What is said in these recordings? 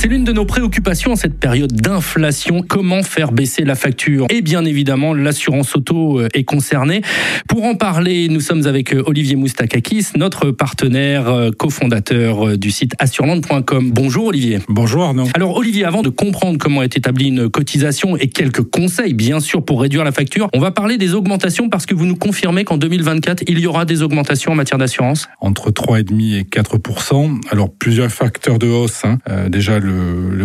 C'est l'une de nos préoccupations en cette période d'inflation. Comment faire baisser la facture? Et bien évidemment, l'assurance auto euh, est concernée. Pour en parler, nous sommes avec euh, Olivier Moustakakis, notre partenaire euh, cofondateur du site assurland.com. Bonjour Olivier. Bonjour Arnaud. Alors Olivier, avant de comprendre comment est établie une cotisation et quelques conseils bien sûr pour réduire la facture, on va parler des augmentations parce que vous nous confirmez qu'en 2024, il y aura des augmentations en matière d'assurance? Entre 3,5 et 4% Alors plusieurs facteurs de hausse. Hein. déjà le,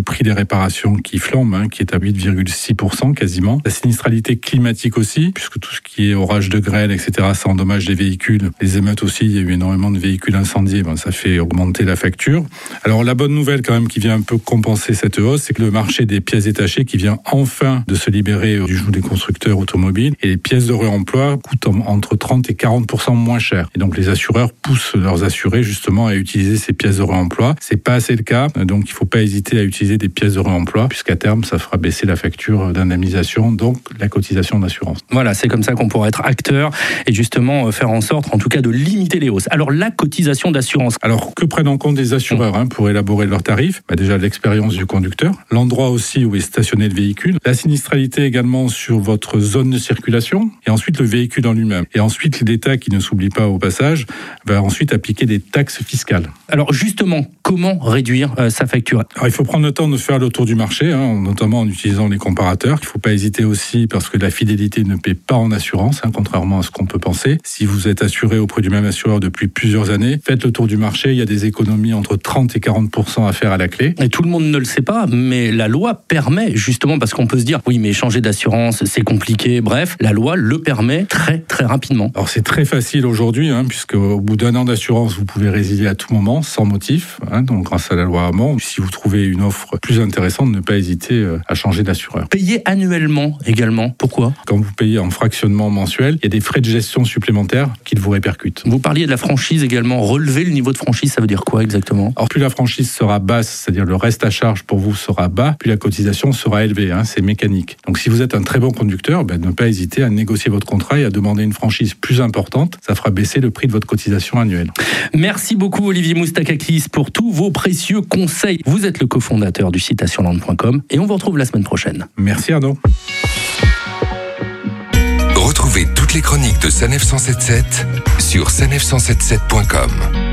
prix des réparations qui flambe, hein, qui est à 8,6% quasiment. La sinistralité climatique aussi, puisque tout ce qui est orage de grêle, etc., ça endommage les véhicules. Les émeutes aussi, il y a eu énormément de véhicules incendiés, ça fait augmenter la facture. Alors la bonne nouvelle quand même qui vient un peu compenser cette hausse, c'est que le marché des pièces détachées qui vient enfin de se libérer du joug des constructeurs automobiles et les pièces de réemploi coûtent entre 30 et 40% moins cher. Et donc les assureurs poussent leurs assurés justement à utiliser ces pièces de réemploi. C'est pas assez le cas, donc il faut pas hésiter à utiliser des pièces de réemploi, puisqu'à terme, ça fera baisser la facture d'indemnisation, donc la cotisation d'assurance. Voilà, c'est comme ça qu'on pourra être acteur et justement euh, faire en sorte, en tout cas, de limiter les hausses. Alors, la cotisation d'assurance. Alors, que prennent en compte les assureurs hein, pour élaborer leurs tarifs? Bah, Déjà, l'expérience du conducteur, l'endroit aussi où est stationné le véhicule, la sinistralité également sur votre zone de circulation, et ensuite le véhicule en lui-même. Et ensuite, l'État, qui ne s'oublie pas au passage, va ensuite appliquer des taxes fiscales. Alors, justement, comment réduire euh, sa facture? Il faut prendre le temps de faire le tour du marché, hein, notamment en utilisant les comparateurs. Il ne faut pas hésiter aussi parce que la fidélité ne paie pas en assurance, hein, contrairement à ce qu'on peut penser. Si vous êtes assuré auprès du même assureur depuis plusieurs années, faites le tour du marché. Il y a des économies entre 30 et 40% à faire à la clé. Et tout le monde ne le sait pas, mais la loi permet justement parce qu'on peut se dire oui, mais changer d'assurance, c'est compliqué. Bref, la loi le permet très très rapidement. Alors c'est très facile aujourd'hui, hein, puisque au bout d'un an d'assurance, vous pouvez résilier à tout moment sans motif. Donc grâce à la loi Hamon, si vous trouvez une offre plus intéressante, ne pas hésiter euh, à changer d'assureur. Payer annuellement également. Pourquoi? Quand vous payez en fractionnement mensuel, il y a des frais de gestion supplémentaires qui vous répercutent. Vous parliez de la franchise également. Relever le niveau de franchise, ça veut dire quoi exactement? Alors plus la franchise sera basse, c'est-à-dire le reste à charge pour vous sera bas, plus la cotisation sera élevée. Hein, c'est mécanique. Donc si vous êtes un très bon conducteur, ben, ne pas hésiter à négocier votre contrat et à demander une franchise plus importante. Ça fera baisser le prix de votre cotisation annuelle. Merci beaucoup Olivier Moustakakis pour tous vos précieux conseils. Vous êtes le cofondateur du site assureland.com et on vous retrouve la semaine prochaine. Merci Arnaud. Retrouvez toutes les chroniques de Sanef 177 sur sanef177.com.